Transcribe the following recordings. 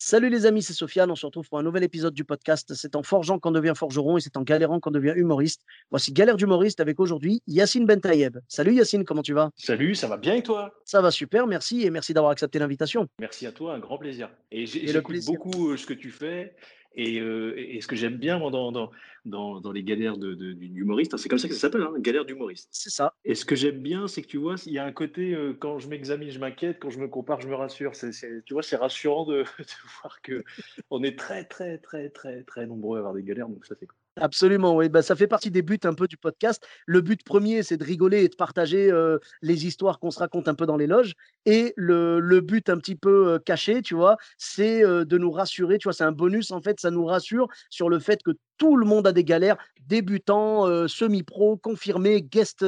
Salut les amis, c'est Sofiane. On se retrouve pour un nouvel épisode du podcast. C'est en forgeant qu'on devient forgeron et c'est en galérant qu'on devient humoriste. Voici Galère d'humoriste avec aujourd'hui Yacine Bentayeb. Salut Yacine, comment tu vas? Salut, ça va bien et toi? Ça va super, merci et merci d'avoir accepté l'invitation. Merci à toi, un grand plaisir. Et j'écoute beaucoup euh, ce que tu fais. Et, euh, et ce que j'aime bien moi, dans, dans, dans, dans les galères de, de- d'humoriste, c'est comme ça que ça s'appelle, hein, galère d'humoriste. C'est ça. Et ce que j'aime bien, c'est que tu vois, il y a un côté, euh, quand je m'examine, je m'inquiète, quand je me compare, je me rassure. C'est, c'est- tu vois, c'est rassurant de, de voir que on est très, très, très, très, très nombreux à avoir des galères. Donc ça, c'est cool. Absolument, oui. Bah, ça fait partie des buts un peu du podcast. Le but premier, c'est de rigoler et de partager euh, les histoires qu'on se raconte un peu dans les loges. Et le, le but un petit peu euh, caché, tu vois, c'est euh, de nous rassurer. Tu vois, c'est un bonus, en fait, ça nous rassure sur le fait que tout le monde a des galères, débutants, semi-pro, confirmés, guest,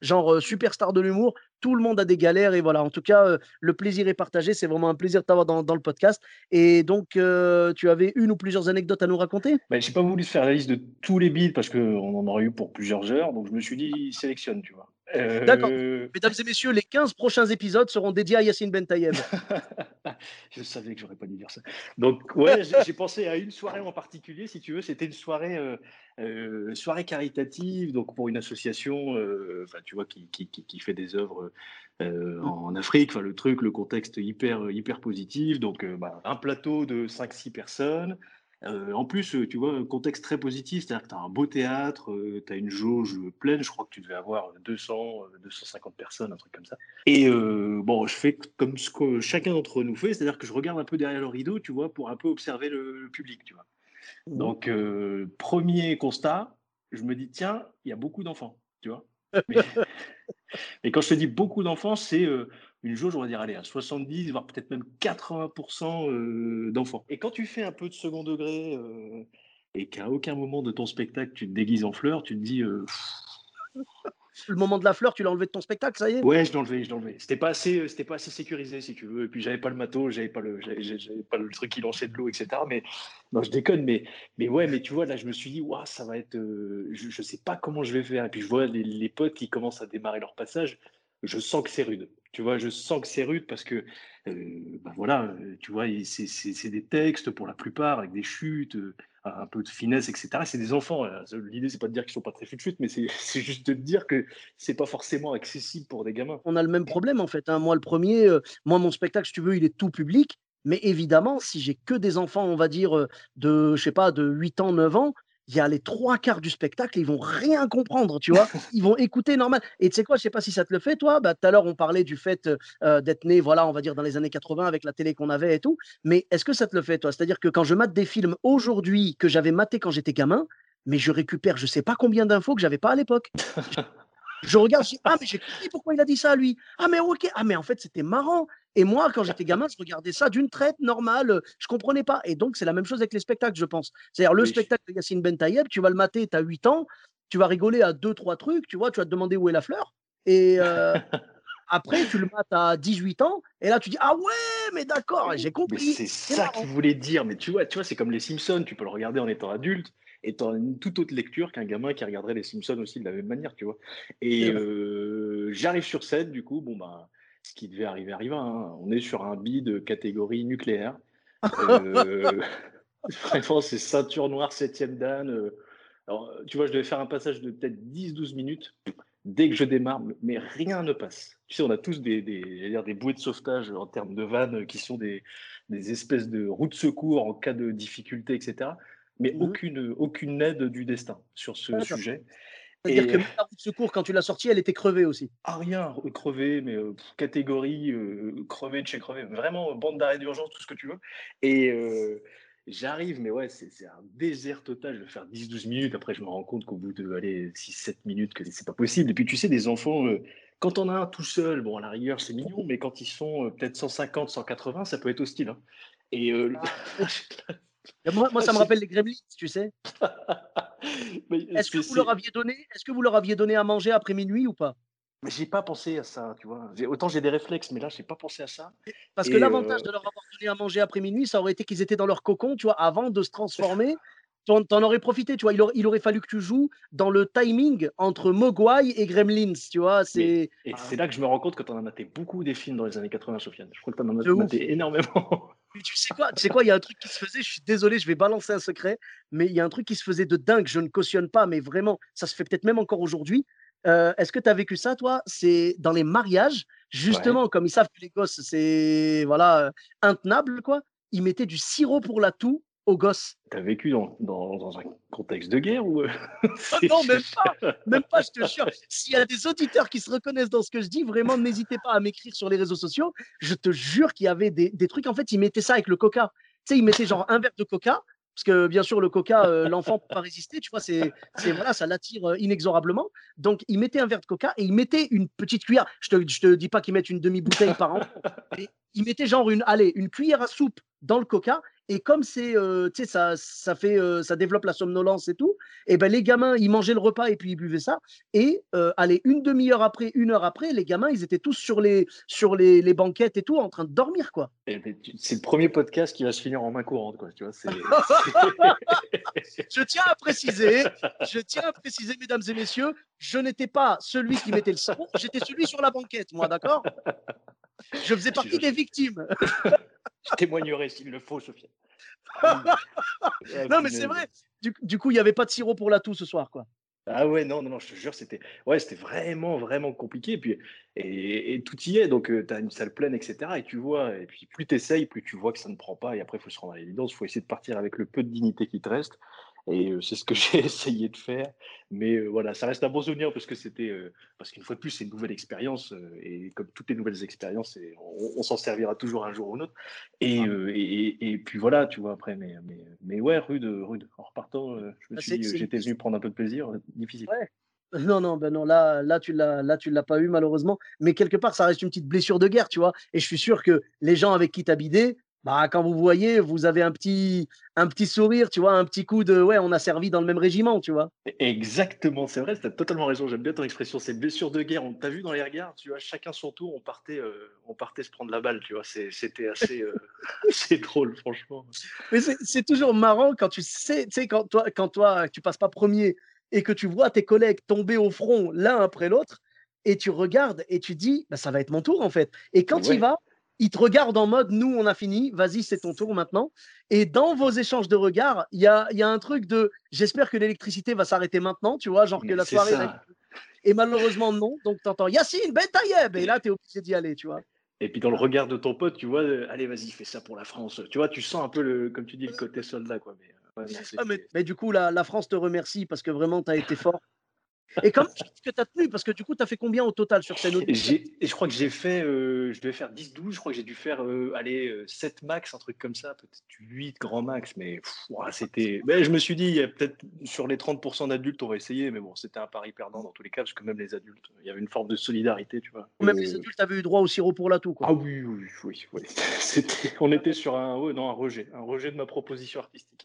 genre superstar de l'humour. Tout le monde a des galères et voilà. En tout cas, euh, le plaisir est partagé. C'est vraiment un plaisir de t'avoir dans, dans le podcast. Et donc, euh, tu avais une ou plusieurs anecdotes à nous raconter? Ben, j'ai pas voulu faire la liste de tous les bits parce qu'on en aurait eu pour plusieurs heures. Donc je me suis dit, sélectionne, tu vois. Euh, D'accord. Mesdames et messieurs, les 15 prochains épisodes seront dédiés à Yacine Bentayeb. je savais que j'aurais pas dû dire ça. Donc ouais, j'ai pensé à une soirée en particulier, si tu veux. C'était une soirée, euh, euh, soirée caritative, donc pour une association, euh, tu vois, qui, qui, qui, fait des œuvres euh, en Afrique. Enfin le truc, le contexte hyper hyper positif. Donc bah, un plateau de 5-6 personnes. Euh, en plus, euh, tu vois, un contexte très positif, c'est-à-dire que tu as un beau théâtre, tu as une jauge pleine, je crois que tu devais avoir 200, euh, 250 personnes, un truc comme ça. Et euh, bon, je fais comme ce que chacun d'entre nous fait, c'est-à-dire que je regarde un peu derrière le rideau, tu vois, pour un peu observer le, le public, tu vois. Donc, euh, premier constat, je me dis, tiens, il y a beaucoup d'enfants, tu vois. Mais, mais quand je te dis beaucoup d'enfants, c'est euh, une jauge, on va dire, allez, à 70, voire peut-être même 80% euh, d'enfants. Et quand tu fais un peu de second degré euh, et qu'à aucun moment de ton spectacle, tu te déguises en fleurs, tu te dis, euh, Le moment de la fleur, tu l'as enlevé de ton spectacle, ça y est? Ouais, je l'ai enlevé, je l'ai enlevé. C'était pas assez, c'était pas assez sécurisé, si tu veux. Et puis j'avais pas le matos, j'avais pas le, j'avais, j'avais pas le truc qui lançait de l'eau, etc. Mais non, je déconne. Mais, mais ouais, mais tu vois, là, je me suis dit, waouh, ça va être, euh, je, je sais pas comment je vais faire. Et puis je vois les, les potes qui commencent à démarrer leur passage. Je sens que c'est rude. Tu vois, je sens que c'est rude parce que, euh, bah voilà, euh, tu vois, c'est, des textes pour la plupart avec des chutes. euh, un peu de finesse, etc. C'est des enfants. L'idée, c'est pas de dire qu'ils sont pas très chute mais c'est juste de dire que c'est pas forcément accessible pour des gamins. On a le même problème en fait. hein. Moi, le premier, moi, mon spectacle, si tu veux, il est tout public. Mais évidemment, si j'ai que des enfants, on va dire, de, je sais pas, de 8 ans, 9 ans, il y a les trois quarts du spectacle, ils vont rien comprendre, tu vois? Ils vont écouter normal. Et tu sais quoi, je sais pas si ça te le fait, toi. Bah, tout à l'heure, on parlait du fait euh, d'être né, voilà, on va dire dans les années 80 avec la télé qu'on avait et tout. Mais est-ce que ça te le fait, toi? C'est-à-dire que quand je mate des films aujourd'hui que j'avais maté quand j'étais gamin, mais je récupère je sais pas combien d'infos que j'avais pas à l'époque. Je regarde, je dis, ah, mais j'ai compris pourquoi il a dit ça, lui. Ah, mais ok, ah, mais en fait, c'était marrant. Et moi, quand j'étais gamin, je regardais ça d'une traite normale, euh, je comprenais pas. Et donc, c'est la même chose avec les spectacles, je pense. C'est-à-dire, le Oui. spectacle de Yacine Ben Tayeb, tu vas le mater, tu as 8 ans, tu vas rigoler à deux, trois trucs, tu vois, tu vas te demander où est la fleur. Et euh, après, tu le mates à 18 ans, et là, tu dis, ah ouais, mais d'accord, j'ai compris. c'est ça qu'il voulait dire. Mais tu vois, tu vois, c'est comme les Simpsons. Tu peux le regarder en étant adulte et tu une toute autre lecture qu'un gamin qui regarderait les Simpsons aussi de la même manière, tu vois. Et euh, j'arrive sur scène, du coup, bon bah, ce qui devait arriver arriva. hein. On est sur un bid de catégorie nucléaire. Euh, vraiment, c'est ceinture noire, septième dan. euh. alors, tu vois, je devais faire un passage de peut-être 10-12 minutes. Dès que je démarre, mais rien ne passe. Tu sais, on a tous des, bouées de sauvetage en termes de vannes qui sont des, des espèces de roues de secours en cas de difficulté, etc. Mais Mhm. aucune, aucune aide du destin sur ce sujet. C'est-à-dire Et- que même la roue de secours, quand tu l'as sortie, elle était crevée aussi. Ah rien, euh, crevé, mais euh, catégorie euh, crevé de chez crevé, vraiment bande d'arrêt d'urgence, tout ce que tu veux. Et, euh, J'arrive, mais ouais, c'est un désert total. Je vais faire 10-12 minutes. Après, je me rends compte qu'au bout de 6-7 minutes, que c'est pas possible. Et puis, tu sais, des enfants, quand on a un tout seul, bon, à la rigueur, c'est mignon, mais quand ils sont peut-être 150, 180, ça peut être hostile. Hein. Et ah. moi, moi, ça me rappelle les gremlins, tu sais. Est-ce que, vous leur aviez donné, est-ce que vous leur aviez donné à manger après minuit ou pas? Mais j'ai pas pensé à ça, tu vois. Autant j'ai des réflexes, mais là, j'ai pas pensé à ça. Parce que l'avantage de leur avoir donné à manger après minuit, ça aurait été qu'ils étaient dans leur cocon, tu vois, avant de se transformer. Tu en aurais profité, tu vois. Il aurait, il aurait, fallu que tu joues dans le timing entre Mogwai et Gremlins, tu vois. Et c'est là que je me rends compte que tu en as maté beaucoup des films dans les années 80, Sofiane. Je crois que tu en as maté énormément. Tu sais quoi, tu sais quoi, il y a un truc qui se faisait, je suis désolé, je vais balancer un secret, mais il y a un truc qui se faisait de dingue, je ne cautionne pas, mais vraiment, ça se fait peut-être même encore aujourd'hui. Euh, est-ce que tu as vécu ça, toi? C'est dans les mariages, justement, comme ils savent que les gosses, c'est voilà, euh, intenable, quoi. Ils mettaient du sirop pour la toux aux gosses. Tu as vécu dans, dans, un contexte de guerre ou euh, ah Non, même pas, même pas, je te jure. S'il y a des auditeurs qui se reconnaissent dans ce que je dis, vraiment, n'hésitez pas à m'écrire sur les réseaux sociaux. Je te jure qu'il y avait des, des, trucs, en fait, ils mettaient ça avec le coca. Tu sais, ils mettaient genre un verre de coca, parce que bien sûr, le coca, euh, l'enfant ne peut pas résister, tu vois, c'est, voilà, ça l'attire euh, inexorablement. Donc, il mettait un verre de coca et il mettait une petite cuillère. Je te, je te dis pas qu'il mettent une demi-bouteille par an. il mettait genre une, allez, une cuillère à soupe dans le coca et comme c'est, euh, tu sais, ça, ça fait, euh, ça développe la somnolence et tout, et ben les gamins, ils mangeaient le repas et puis ils buvaient ça. Et euh, allez, une demi-heure après, une heure après, les gamins, ils étaient tous sur les, sur les, les banquettes et tout, en train de dormir, quoi. C'est le premier podcast qui va se finir en main courante, quoi. Tu vois, je tiens à préciser, je tiens à préciser, mesdames et messieurs, je n'étais pas celui qui mettait le sang, j'étais celui sur la banquette, moi, d'accord? Je faisais partie des victimes. Je témoignerai s'il le faut, Sophia. non, mais c'est vrai. Du, coup, il n'y avait pas de sirop pour la toux ce soir, quoi. Ah ouais, non, non, non, je te jure, c'était ouais, c'était vraiment, vraiment compliqué. Et, puis, et, tout y est, donc euh, tu as une salle pleine, etc. Et tu vois, et puis plus tu essayes, plus tu vois que ça ne prend pas. Et après, il faut se rendre à l'évidence, il faut essayer de partir avec le peu de dignité qui te reste. Et c'est ce que j'ai essayé de faire. Mais voilà, ça reste un bon souvenir parce que c'était. parce qu'une fois de plus, c'est une nouvelle expérience. et comme toutes les nouvelles expériences, on, s'en servira toujours un jour ou un autre. Et, et, et, puis voilà, tu vois, après. Mais, mais, mais ouais, rude, rude. En repartant, je me bah, suis dit, j'étais venu prendre un peu de plaisir. Difficile. Non, non, ben non, là, là, tu l'as, là, tu l'as pas eu malheureusement. Mais quelque part, ça reste une petite blessure de guerre, tu vois. Et je suis sûr que les gens avec qui tu bidé, bah, quand vous voyez, vous avez un petit, un petit sourire, tu vois, un petit coup de ouais, on a servi dans le même régiment, tu vois. Exactement, c'est vrai, tu as totalement raison. J'aime bien ton expression, c'est blessure de guerre. On t'a vu dans les regards, tu vois, chacun son tour, on partait, euh, on partait se prendre la balle, tu vois. C'était assez, euh, c'est drôle, franchement. Mais c'est toujours marrant quand tu sais, tu sais, quand toi, quand toi, tu passes pas premier et que tu vois tes collègues tomber au front l'un après l'autre, et tu regardes et tu dis, bah, ça va être mon tour en fait. Et quand il va, il te regarde en mode nous on a fini, vas-y c'est ton tour maintenant. Et dans vos échanges de regards, il y a, y a, un truc de j'espère que l'électricité va s'arrêter maintenant, tu vois, genre que la soirée. Et malheureusement non, donc tu entends Yacine, Ben Tayeb, et là tu es obligé d'y aller, tu vois. Et puis dans le regard de ton pote, tu vois, euh, allez vas-y fais ça pour la France. Tu vois, tu sens un peu le, comme tu dis, le côté soldat quoi. Mais, euh, ah, mais, du coup la, la France te remercie parce que vraiment tu as été fort. Et comment tu que tu as tenu Parce que du coup, tu as fait combien au total sur scène Je crois que j'ai fait, euh, je devais faire 10-12, je crois que j'ai dû faire, euh, allez, 7 euh, max, un truc comme ça, peut-être 8 grand max, mais c'était. Mais je me suis dit, il y a peut-être sur les 30% d'adultes, on va essayer, mais bon, c'était un pari perdant dans tous les cas, parce que même les adultes, il y avait une forme de solidarité, tu vois. Même les adultes avaient eu droit au sirop pour la toux, quoi. Ah oui, oui, oui. oui. on était sur un, non, un rejet, un rejet de ma proposition artistique.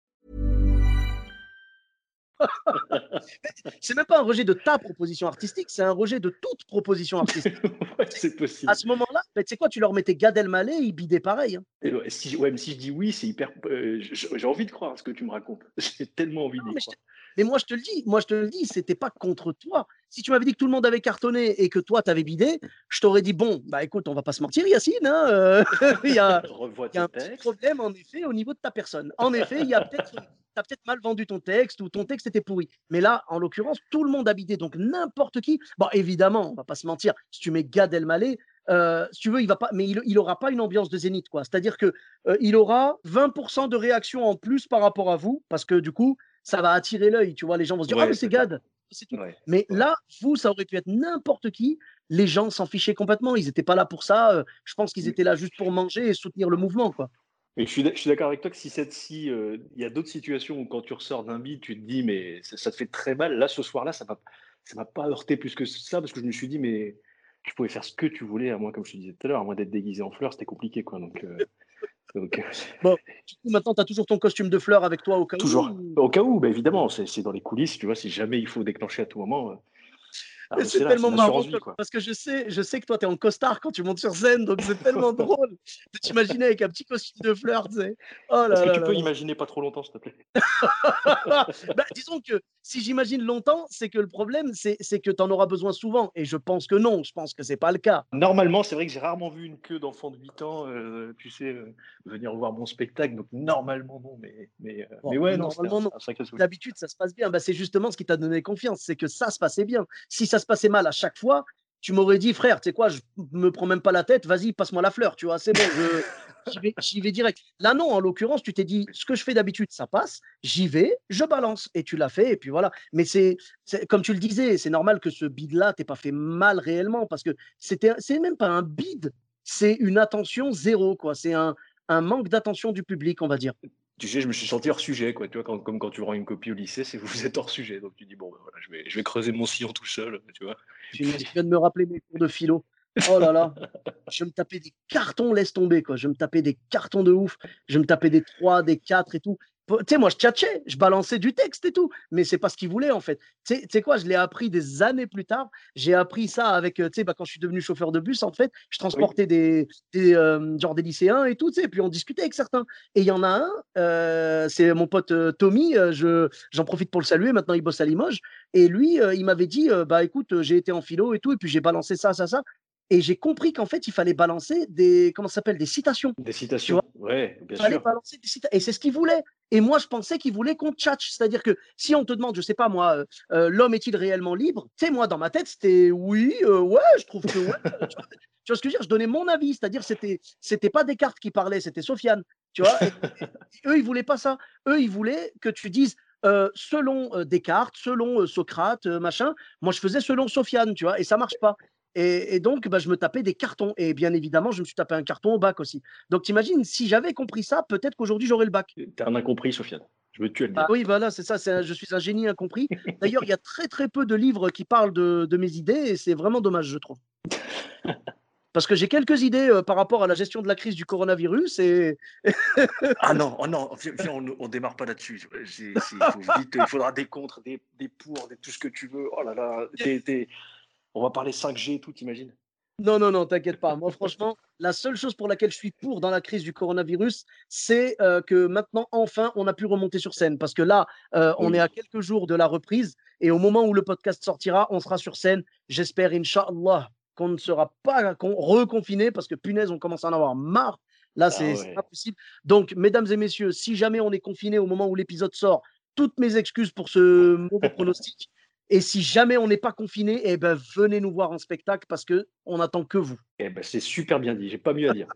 c'est même pas un rejet de ta proposition artistique, c'est un rejet de toute proposition artistique. c'est possible. À ce moment-là, Ben, tu sais quoi, tu leur mettais Gad Elmaleh, ils bidaient pareil. hein. Et, ouais, si, ouais, mais si je dis oui, c'est hyper. euh, j'ai envie de croire ce que tu me racontes. J'ai tellement envie Non, d'y mais je croire. Mais moi, je te le dis, moi, je te le dis, c'était pas contre toi. Si tu m'avais dit que tout le monde avait cartonné et que toi, tu avais bidé, je t'aurais dit, bon, bah écoute, on va pas se mentir, Yacine, hein, euh, il y a, il y a un petit problème, en effet, au niveau de ta personne. En effet, il y a peut-être. Tu peut-être mal vendu ton texte ou ton texte était pourri. Mais là, en l'occurrence, tout le monde a bidé. Donc, n'importe qui. Bon, évidemment, on va pas se mentir. Si tu mets Gad Elmaleh, euh, si tu veux, il va pas, mais il, il aura pas une ambiance de zénith, quoi. C'est-à-dire que euh, il aura 20% de réaction en plus par rapport à vous, parce que du coup, ça va attirer l'œil. Tu vois, les gens vont se dire, ah, mais c'est. Gad. C'est tout. Ouais. Mais Ouais. là, vous, ça aurait pu être n'importe qui. Les gens s'en fichaient complètement. Ils n'étaient pas là pour ça. euh, Je pense qu'ils étaient là juste pour manger et soutenir le mouvement, quoi. Et je suis, d'ac- je suis d'accord avec toi que si cette si euh, il y a d'autres situations où quand tu ressors d'un beat, tu te dis mais ça, ça te fait très mal. Là, ce soir-là, ça m'a ça m'a pas heurté plus que ça parce que je me suis dit mais tu pouvais faire ce que tu voulais à moins comme je te disais tout à l'heure, à moins d'être déguisé en fleurs, c'était compliqué quoi. Donc, euh, donc euh, Du coup, maintenant, tu as toujours ton costume de fleurs avec toi au cas toujours où. au cas où, bah, évidemment, c'est c'est dans les coulisses, tu vois, si jamais il faut déclencher à tout moment. Ah, Mais c'est tellement marrant vie, parce que je sais, je sais que toi, tu es en costard quand tu montes sur scène, donc c'est tellement drôle de t'imaginer avec un petit costume de fleurs, tu sais. Oh Est-ce que là tu là peux là. imaginer pas trop longtemps, s'il te plaît? Bah, disons que si j'imagine longtemps, c'est que le problème, c'est que tu en auras besoin souvent. Et je pense que non, je pense que c'est pas le cas. Normalement, c'est vrai que j'ai rarement vu une queue d'enfant de 8 ans, euh, tu sais, euh, venir voir mon spectacle. Donc normalement, non. Mais, mais, euh, Bon, mais ouais, non. D'habitude, ça se passe bien. Bah, c'est justement ce qui t'a donné confiance, c'est que ça se passait bien. Si ça se passait mal à chaque fois, tu m'aurais dit, frère, tu sais quoi, je me prends même pas la tête, vas-y, passe-moi la fleur, tu vois, c'est bon, je- j'y vais, direct. Là, non, en l'occurrence, tu t'es dit, ce que je fais d'habitude, ça passe, j'y vais, je balance, et tu l'as fait, et puis voilà. Mais c'est, comme tu le disais, c'est normal que ce bid-là t'ait pas fait mal réellement, parce que c'était, c'est même pas un bid, c'est une attention zéro, quoi. C'est un manque d'attention du public, on va dire. Tu sais, je me suis senti hors sujet, quoi. Tu vois, quand- comme quand tu rends une copie au lycée, c'est vous êtes hors sujet. Donc tu dis, bon, ben voilà, je, vais, je vais creuser mon sillon tout seul, tu vois. Tu viens- tu viens de me rappeler mes cours de philo. Oh là là, je me tapais des cartons, laisse tomber quoi. Je me tapais des cartons de ouf. Je me tapais des 3, des 4 et tout. Tu sais, moi je tchatchais, je balançais du texte et tout, mais c'est pas ce qu'ils voulaient en fait. Tu sais- quoi, je l'ai appris des années plus tard. J'ai appris ça avec, euh, tu sais, bah, quand je suis devenu chauffeur de bus en fait, je transportais des, des euh, genre des lycéens et tout, tu sais, puis on discutait avec certains. Et il y en a un, euh, c'est mon pote euh, Tommy, je, j'en profite pour le saluer. Maintenant il bosse à Limoges. Et lui, il m'avait dit, bah écoute, j'ai été en philo et tout, et puis j'ai balancé ça, ça, ça. Et j'ai compris qu'en fait, il fallait balancer des, comment ça s'appelle, des citations. Des citations. Ouais, bien Il fallait sûr. balancer des citations. Et c'est ce qu'il voulait. Et moi, je pensais qu'il voulait qu'on tchatche. C'est-à-dire que si on te demande, je sais pas moi, euh, euh, l'homme est-il réellement libre Tu sais, moi, dans ma tête, c'était oui, euh, ouais, je trouve que ouais. tu vois tu vois ce que je veux dire? Je donnais mon avis. C'est-à-dire, c'était, c'était pas Descartes qui parlait, c'était Sofiane. Tu vois? Et, et- et eux, ils voulaient pas ça. Eux, ils voulaient que tu dises. euh, selon euh, Descartes, selon euh, Socrate, machin, moi je faisais selon Sofiane, tu vois, et ça marche pas. Et, et donc, bah, je me tapais des cartons. Et bien évidemment, je me suis tapé un carton au bac aussi. Donc, t'imagines, si j'avais compris ça, peut-être qu'aujourd'hui, j'aurais le bac. T'es un incompris, Sofiane. Je tuer à le dire. Ah oui, voilà, c'est ça. un- je suis un génie incompris. D'ailleurs, il y a très, très peu de livres qui parlent de, de mes idées et c'est vraiment dommage, je trouve. Parce que j'ai quelques idées euh, par rapport à la gestion de la crise du coronavirus et Ah non, oh non, viens, viens, on, on démarre pas là-dessus. Il faudra des contre, des, des pour, des, tout ce que tu veux. Oh là là, t'es- t'es- on va parler 5G et tout, t'imagines? Non, non, non, t'inquiète pas. Moi, franchement, la seule chose pour laquelle je suis pour dans la crise du coronavirus, c'est euh, que maintenant, enfin, on a pu remonter sur scène. Parce que là, euh, on Oui. est à quelques jours de la reprise. Et au moment où le podcast sortira, on sera sur scène. J'espère, Inch'Allah, qu'on ne sera pas con- reconfiné parce que punaise, on commence à en avoir marre. Là, c'est c'est ouais. pas possible. Donc, mesdames et messieurs, si jamais on est confiné au moment où l'épisode sort, toutes mes excuses pour ce mauvais pronostic. Et si jamais on n'est pas confiné, eh ben, venez nous voir en spectacle parce que on attend que vous. Eh ben, c'est super bien dit, j'ai pas mieux à dire.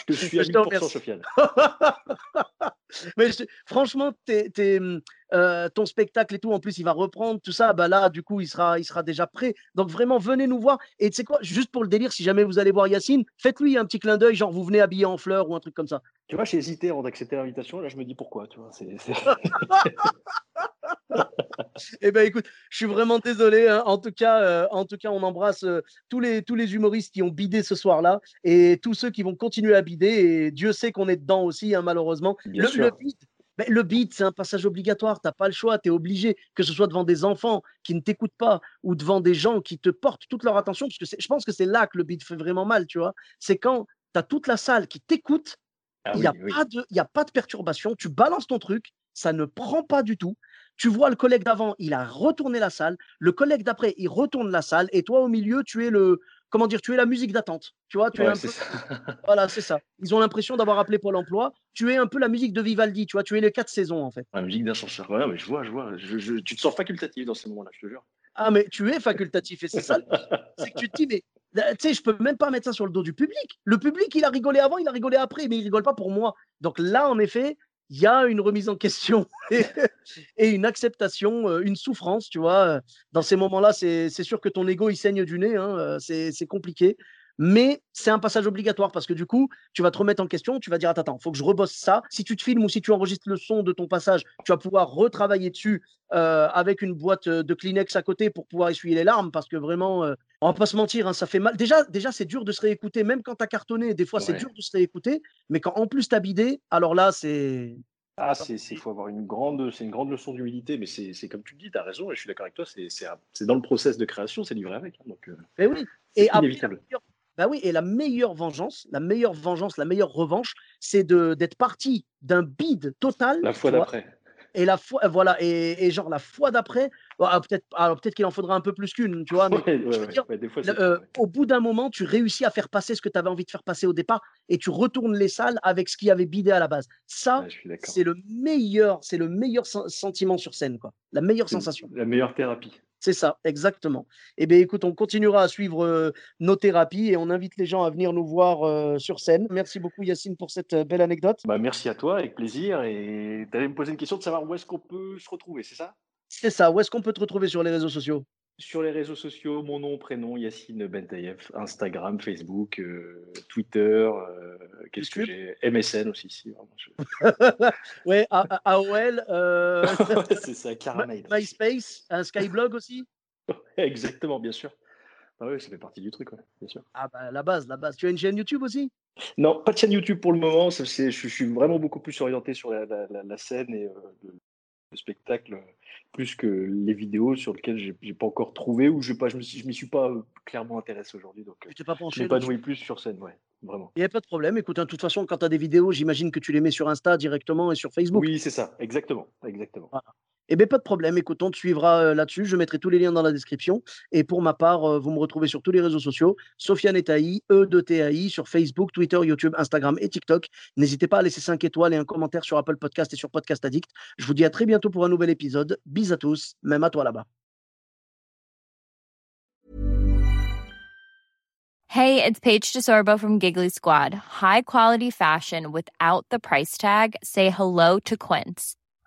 Je te suis à Je te 1000%, remercie. Sofiane. Mais je- franchement, t'es- t'es, hum, euh, ton spectacle et tout, en plus, il va reprendre tout ça. Bah là, du coup, il sera, il sera déjà prêt. Donc vraiment, venez nous voir. Et tu sais quoi, juste pour le délire, si jamais vous allez voir Yacine, faites-lui un petit clin d'œil, genre vous venez habillé en fleurs ou un truc comme ça. Tu vois, j'ai hésité avant d'accepter l'invitation. Là, je me dis pourquoi. Tu vois, c'est, c'est- Eh ben écoute, je suis vraiment désolé. hein. En tout cas, euh, en tout cas, on embrasse euh, tous les tous les humoristes qui ont bidé ce soir-là et tous ceux qui vont continuer à bider. Et Dieu sait qu'on est dedans aussi, hein, malheureusement. Bien Le, sûr. le bide, Mais le beat, c'est un passage obligatoire. Tu n'as pas le choix. Tu es obligé, que ce soit devant des enfants qui ne t'écoutent pas ou devant des gens qui te portent toute leur attention. Parce que je pense que c'est là que le beat fait vraiment mal, tu vois. C'est quand tu as toute la salle qui t'écoute. Ah Il n'y oui, a pas de perturbation. Tu balances ton truc. Ça ne prend pas du tout. Tu vois le collègue d'avant, il a retourné la salle. Le collègue d'après, il retourne la salle. Et toi, au milieu, tu es le. Comment dire Tu es la musique d'attente. Tu vois, tu es un peu- ça. Voilà, c'est ça. Ils ont l'impression d'avoir appelé Pôle emploi. Tu es un peu la musique de Vivaldi, tu vois, tu es les quatre saisons en fait. La musique d'ascenseur. Ouais, mais je vois, je vois. Je- je- tu te sens facultatif dans ces moments-là, je te jure. Ah, mais tu es facultatif et c'est ça. C'est que tu te dis, mais là, tu sais, je peux même pas mettre ça sur le dos du public. Le public, il a rigolé avant, il a rigolé après, mais il rigole pas pour moi. Donc là, en effet, il y a une remise en question et, une acceptation, euh, une souffrance, tu vois. Dans ces moments-là, c'est sûr que ton ego, il saigne du nez, hein, euh, c'est compliqué. Mais c'est un passage obligatoire parce que du coup, tu vas te remettre en question, tu vas dire, attends, attends, faut que je rebosse ça. Si tu te filmes ou si tu enregistres le son de ton passage, tu vas pouvoir retravailler dessus euh, avec une boîte euh, de Kleenex à côté pour pouvoir essuyer les larmes parce que vraiment, euh, on va pas se mentir, hein, ça fait mal. Déjà, déjà c'est dur de se réécouter, même quand tu as cartonné, des fois c'est dur de se réécouter, mais quand en plus tu as bidé, alors là, c'est. Ah, c'est, il faut avoir une grande, c'est une grande leçon d'humilité, mais c'est, c'est comme tu le dis, tu as raison, et je suis d'accord avec toi, c'est, c'est, un- c'est dans le process de création, c'est livré avec. hein, donc, euh, Mais oui. c'est Et inévitable. Bah oui, et la meilleure vengeance, la meilleure vengeance, la meilleure revanche, c'est d'être parti d'un bide total. La fois d'après. Et la fois, voilà, et, et genre la fois d'après, ah, peut-être, alors peut-être qu'il en faudra un peu plus qu'une, tu vois, mais Ouais, ouais, je veux ouais, dire, ouais, des fois, le- c'est euh, ouais. au bout d'un moment, tu réussis à faire passer ce que tu avais envie de faire passer au départ et tu retournes les salles avec ce qui avait bidé à la base. Ça, c'est le meilleur, c'est le meilleur sen- sentiment sur scène, quoi. La meilleure sensation. La meilleure thérapie. C'est ça, exactement. Eh bien, écoute, on continuera à suivre euh, nos thérapies et on invite les gens à venir nous voir euh, sur scène. Merci beaucoup, Yacine, pour cette euh, belle anecdote. Bah, merci à toi, avec plaisir. Et tu allais me poser une question de savoir où est-ce qu'on peut se retrouver, c'est ça? C'est ça. Où est-ce qu'on peut te retrouver sur les réseaux sociaux? Sur les réseaux sociaux, mon nom, prénom, Yacine Bentayev, Instagram, Facebook, euh, Twitter, euh, qu'est-ce que j'ai? MSN aussi, si, vraiment. je- Ouais, AOL, euh, Ouais, c'est ça, Caramel. MySpace, un Skyblog aussi Exactement, bien sûr. Ah oui, ça fait partie du truc, ouais, bien sûr. Ah bah la base, la base. Tu as une chaîne YouTube aussi? Non, pas de chaîne YouTube pour le moment. je, je suis vraiment beaucoup plus orienté sur la, la- la- la scène et euh, le, le spectacle, euh, plus que les vidéos sur lesquelles j'ai pas encore trouvé ou je ne me suis- je m'y suis pas euh, clairement intéressé aujourd'hui. Donc, euh, Tu t'es pas je penché pas dessus joué plus sur scène, ouais, vraiment. Il n'y a pas de problème. Écoute, hein, de toute façon, quand tu as des vidéos, j'imagine que tu les mets sur Insta directement et sur Facebook. Oui, c'est ça, exactement, exactement. Eh bien, pas de problème. Écoute, on te suivra là-dessus. Je mettrai tous les liens dans la description. Et pour ma part, vous me retrouvez sur tous les réseaux sociaux. Sofiane Etaï, E de TAI, sur Facebook, Twitter, YouTube, Instagram et TikTok. N'hésitez pas à laisser 5 étoiles et un commentaire sur Apple Podcast et sur Podcast Addict. Je vous dis à très bientôt pour un nouvel épisode. Bis à tous, même à toi là-bas. Hey, it's Paige DeSorbo from Giggly Squad. High quality fashion without the price tag. Say hello to Quince.